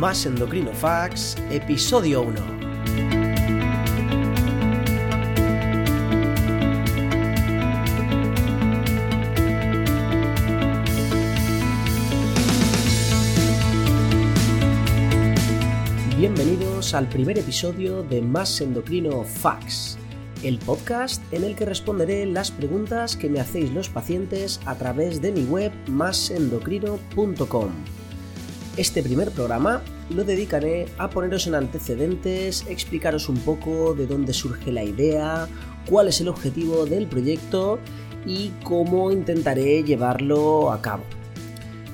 Más Endocrino Facts, episodio 1. Bienvenidos al primer episodio de Más Endocrino Facts, el podcast en el que responderé las preguntas que me hacéis los pacientes a través de mi web másendocrino.com. Este primer programa lo dedicaré a poneros en antecedentes, explicaros un poco de dónde surge la idea, cuál es el objetivo del proyecto y cómo intentaré llevarlo a cabo.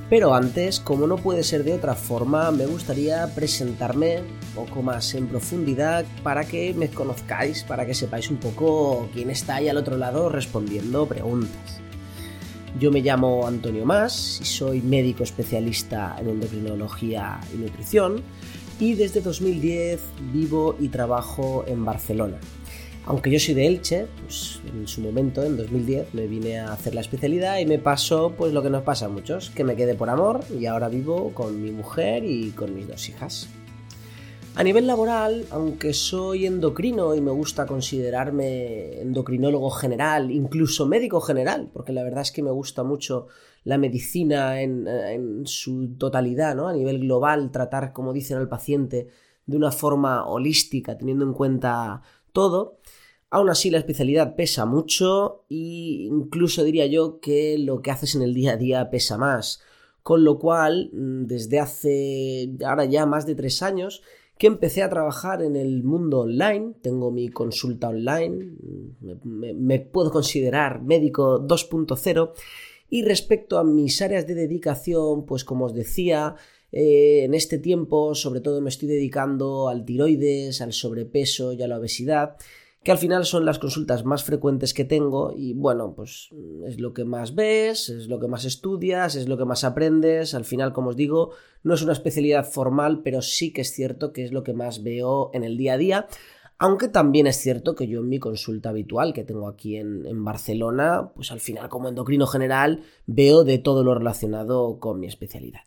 Pero antes, como no puede ser de otra forma, me gustaría presentarme un poco más en profundidad para que me conozcáis, para que sepáis un poco quién está ahí al otro lado respondiendo preguntas. Yo me llamo Antonio Más y soy médico especialista en endocrinología y nutrición y desde 2010 vivo y trabajo en Barcelona. Aunque yo soy de Elche, pues en su momento, en 2010, me vine a hacer la especialidad y me pasó pues lo que nos pasa a muchos, que me quedé por amor y ahora vivo con mi mujer y con mis dos hijas. A nivel laboral, aunque soy endocrino y me gusta considerarme endocrinólogo general, incluso médico general, porque la verdad es que me gusta mucho la medicina en, su totalidad, ¿no? A nivel global, tratar, como dicen al paciente, de una forma holística, teniendo en cuenta todo. Aún así, la especialidad pesa mucho e incluso diría yo que lo que haces en el día a día pesa más. Con lo cual, mm, desde hace ahora ya más de tres años, que empecé a trabajar en el mundo online, tengo mi consulta online, me, puedo considerar médico 2.0 y respecto a mis áreas de dedicación, pues como os decía, eh, en este tiempo sobre todo me estoy dedicando al tiroides, al sobrepeso y a la obesidad que al final son las consultas más frecuentes que tengo y bueno, pues es lo que más ves, es lo que más estudias, es lo que más aprendes, al final como os digo, no es una especialidad formal, pero sí que es cierto que es lo que más veo en el día a día, aunque también es cierto que yo en mi consulta habitual que tengo aquí en, en Barcelona, pues al final como endocrino general veo de todo lo relacionado con mi especialidad.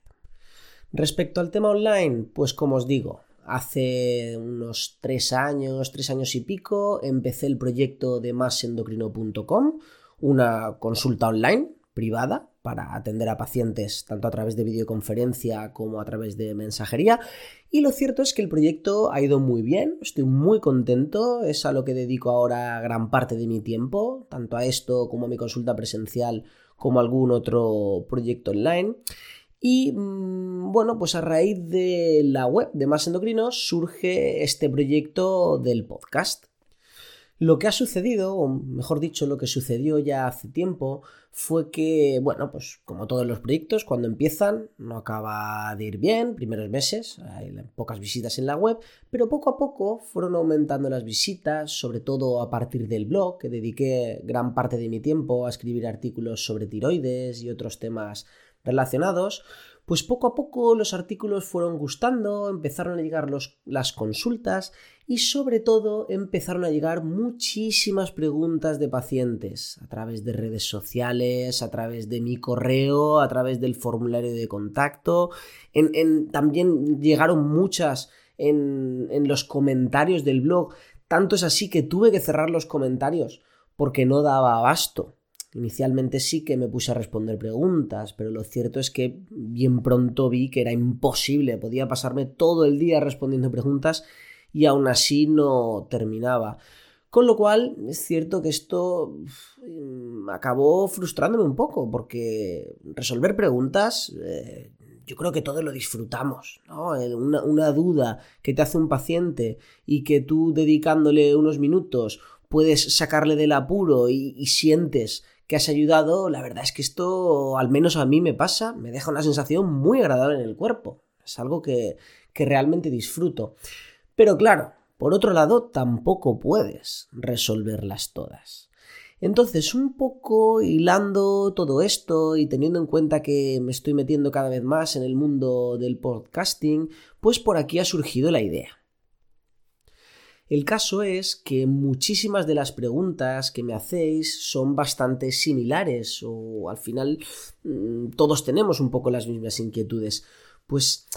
Respecto al tema online, pues como os digo, Hace unos tres años, tres años y pico, empecé el proyecto de masendocrino.com, una consulta online privada para atender a pacientes tanto a través de videoconferencia como a través de mensajería. Y lo cierto es que el proyecto ha ido muy bien, estoy muy contento, es a lo que dedico ahora gran parte de mi tiempo, tanto a esto como a mi consulta presencial como a algún otro proyecto online. Y mm, bueno, pues a raíz de la web de Más Endocrinos surge este proyecto del podcast. Lo que ha sucedido, o mejor dicho, lo que sucedió ya hace tiempo, fue que, bueno, pues como todos los proyectos, cuando empiezan no acaba de ir bien, primeros meses, hay pocas visitas en la web, pero poco a poco fueron aumentando las visitas, sobre todo a partir del blog, que dediqué gran parte de mi tiempo a escribir artículos sobre tiroides y otros temas relacionados, pues poco a poco los artículos fueron gustando, empezaron a llegar las consultas y sobre todo empezaron a llegar muchísimas preguntas de pacientes a través de redes sociales, a través de mi correo, a través del formulario de contacto. también llegaron muchas en, en los comentarios del blog. Tanto es así que tuve que cerrar los comentarios porque no daba abasto. Inicialmente sí que me puse a responder preguntas, pero lo cierto es que bien pronto vi que era imposible, podía pasarme todo el día respondiendo preguntas y aún así no terminaba. Con lo cual, es cierto que esto mm, acabó frustrándome un poco, porque resolver preguntas, eh, yo creo que todos lo disfrutamos, ¿no? Eh, una, duda que te hace un paciente y que tú dedicándole unos minutos puedes sacarle del apuro y sientes que has ayudado, la verdad es que esto, al menos a mí me pasa, me deja una sensación muy agradable en el cuerpo. Es algo que, que realmente disfruto. Pero claro, por otro lado, tampoco puedes resolverlas todas. Entonces, un poco hilando todo esto y teniendo en cuenta que me estoy metiendo cada vez más en el mundo del podcasting, pues por aquí ha surgido la idea. El caso es que muchísimas de las preguntas que me hacéis son bastante similares o al final mm, todos tenemos un poco las mismas inquietudes. Pues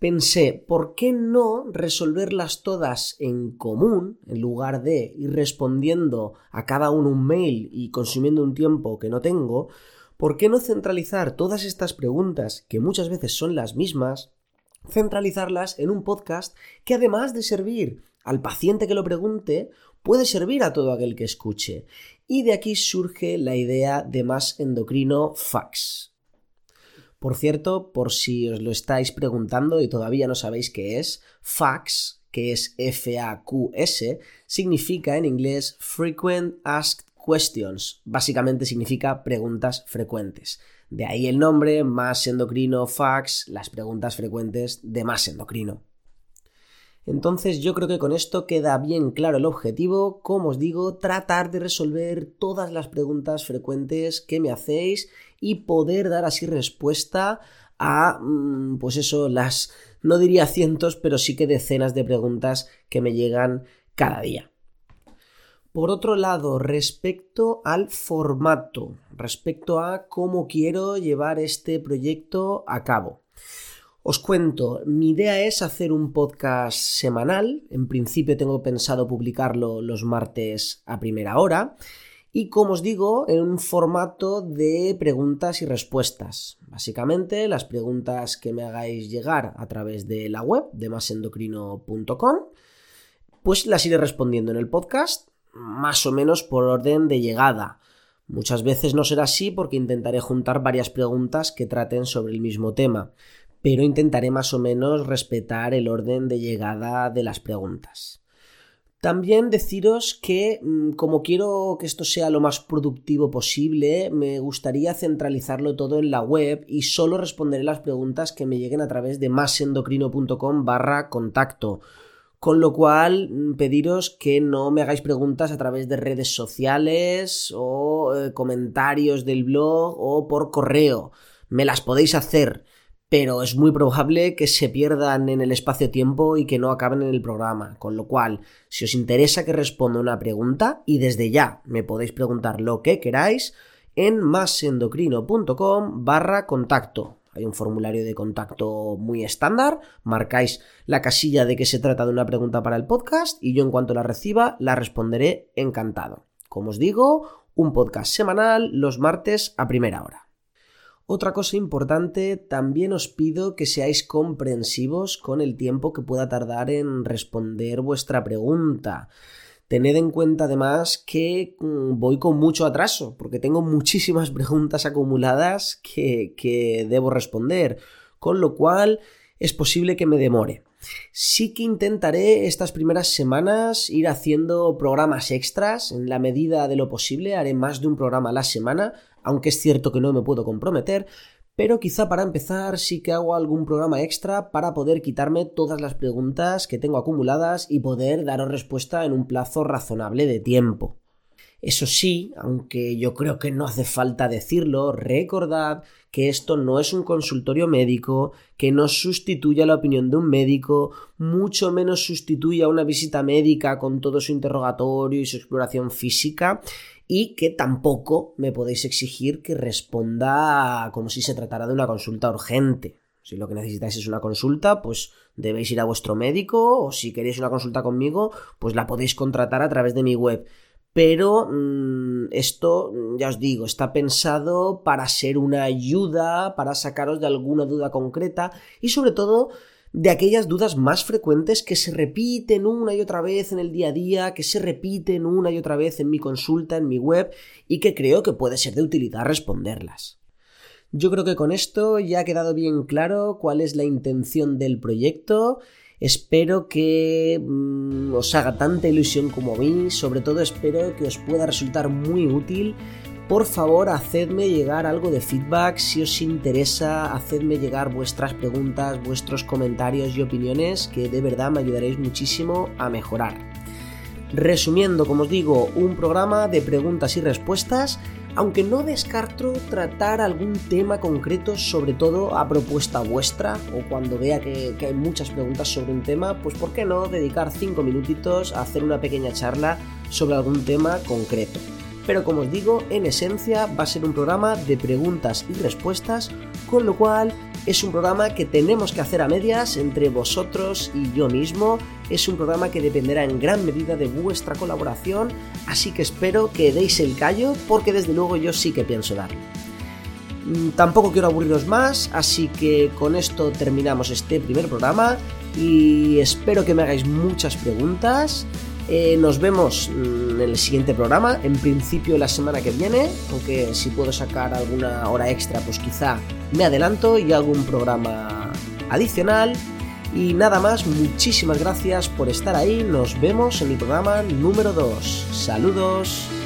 pensé, ¿por qué no resolverlas todas en común en lugar de ir respondiendo a cada uno un mail y consumiendo un tiempo que no tengo? ¿Por qué no centralizar todas estas preguntas, que muchas veces son las mismas, centralizarlas en un podcast que además de servir al paciente que lo pregunte, puede servir a todo aquel que escuche? Y de aquí surge la idea de más endocrino fax. Por cierto, por si os lo estáis preguntando y todavía no sabéis qué es, FAQS, que es F-A-Q-S, significa en inglés Frequent Asked Questions. Básicamente significa preguntas frecuentes. De ahí el nombre, más endocrino, fax, las preguntas frecuentes de más endocrino. Entonces yo creo que con esto queda bien claro el objetivo, como os digo, tratar de resolver todas las preguntas frecuentes que me hacéis y poder dar así respuesta a, mm, pues eso, las, no diría cientos, pero sí que decenas de preguntas que me llegan cada día. Por otro lado, respecto al formato, respecto a cómo quiero llevar este proyecto a cabo. Os cuento, mi idea es hacer un podcast semanal, en principio tengo pensado publicarlo los martes a primera hora, y como os digo, en un formato de preguntas y respuestas. Básicamente, las preguntas que me hagáis llegar a través de la web de masendocrino.com, pues las iré respondiendo en el podcast, más o menos por orden de llegada. Muchas veces no será así porque intentaré juntar varias preguntas que traten sobre el mismo tema pero intentaré más o menos respetar el orden de llegada de las preguntas. También deciros que, mm, como quiero que esto sea lo más productivo posible, me gustaría centralizarlo todo en la web y solo responderé las preguntas que me lleguen a través de masendocrino.com barra contacto. Con lo cual, mm, pediros que no me hagáis preguntas a través de redes sociales o eh, comentarios del blog o por correo. Me las podéis hacer pero es muy probable que se pierdan en el espacio-tiempo y que no acaben en el programa. Con lo cual, si os interesa que responda una pregunta, y desde ya me podéis preguntar lo que queráis, en masendocrino.com barra contacto. Hay un formulario de contacto muy estándar, marcáis la casilla de que se trata de una pregunta para el podcast y yo en cuanto la reciba la responderé encantado. Como os digo, un podcast semanal los martes a primera hora. Otra cosa importante, también os pido que seáis comprensivos con el tiempo que pueda tardar en responder vuestra pregunta. Tened en cuenta además que mm, voy con mucho atraso, porque tengo muchísimas preguntas acumuladas que, que debo responder, con lo cual es posible que me demore. Sí que intentaré estas primeras semanas ir haciendo programas extras en la medida de lo posible, haré más de un programa a la semana aunque es cierto que no me puedo comprometer, pero quizá para empezar sí que hago algún programa extra para poder quitarme todas las preguntas que tengo acumuladas y poder daros respuesta en un plazo razonable de tiempo. Eso sí, aunque yo creo que no hace falta decirlo, recordad que esto no es un consultorio médico, que no sustituye la opinión de un médico, mucho menos sustituye a una visita médica con todo su interrogatorio y su exploración física, y que tampoco me podéis exigir que responda como si se tratara de una consulta urgente. Si lo que necesitáis es una consulta, pues debéis ir a vuestro médico o si queréis una consulta conmigo, pues la podéis contratar a través de mi web. Pero mm, esto, ya os digo, está pensado para ser una ayuda, para sacaros de alguna duda concreta y sobre todo de aquellas dudas más frecuentes que se repiten una y otra vez en el día a día, que se repiten una y otra vez en mi consulta, en mi web, y que creo que puede ser de utilidad responderlas. Yo creo que con esto ya ha quedado bien claro cuál es la intención del proyecto. Espero que mm, os haga tanta ilusión como a mí, sobre todo espero que os pueda resultar muy útil. Por favor hacedme llegar algo de feedback. Si os interesa, hacedme llegar vuestras preguntas, vuestros comentarios y opiniones que de verdad me ayudaréis muchísimo a mejorar. Resumiendo, como os digo, un programa de preguntas y respuestas, aunque no descarto tratar algún tema concreto, sobre todo a propuesta vuestra, o cuando vea que, que hay muchas preguntas sobre un tema, pues ¿por qué no dedicar 5 minutitos a hacer una pequeña charla sobre algún tema concreto? pero como os digo, en esencia va a ser un programa de preguntas y respuestas, con lo cual es un programa que tenemos que hacer a medias entre vosotros y yo mismo. Es un programa que dependerá en gran medida de vuestra colaboración, así que espero que deis el callo porque desde luego yo sí que pienso darlo. Mm, tampoco quiero aburriros más, así que con esto terminamos este primer programa y espero que me hagáis muchas preguntas. Eh, nos vemos mm, en el siguiente programa, en principio la semana que viene, aunque si puedo sacar alguna hora extra, pues quizá me adelanto y hago un programa adicional. Y nada más, muchísimas gracias por estar ahí, nos vemos en mi programa número 2. Saludos.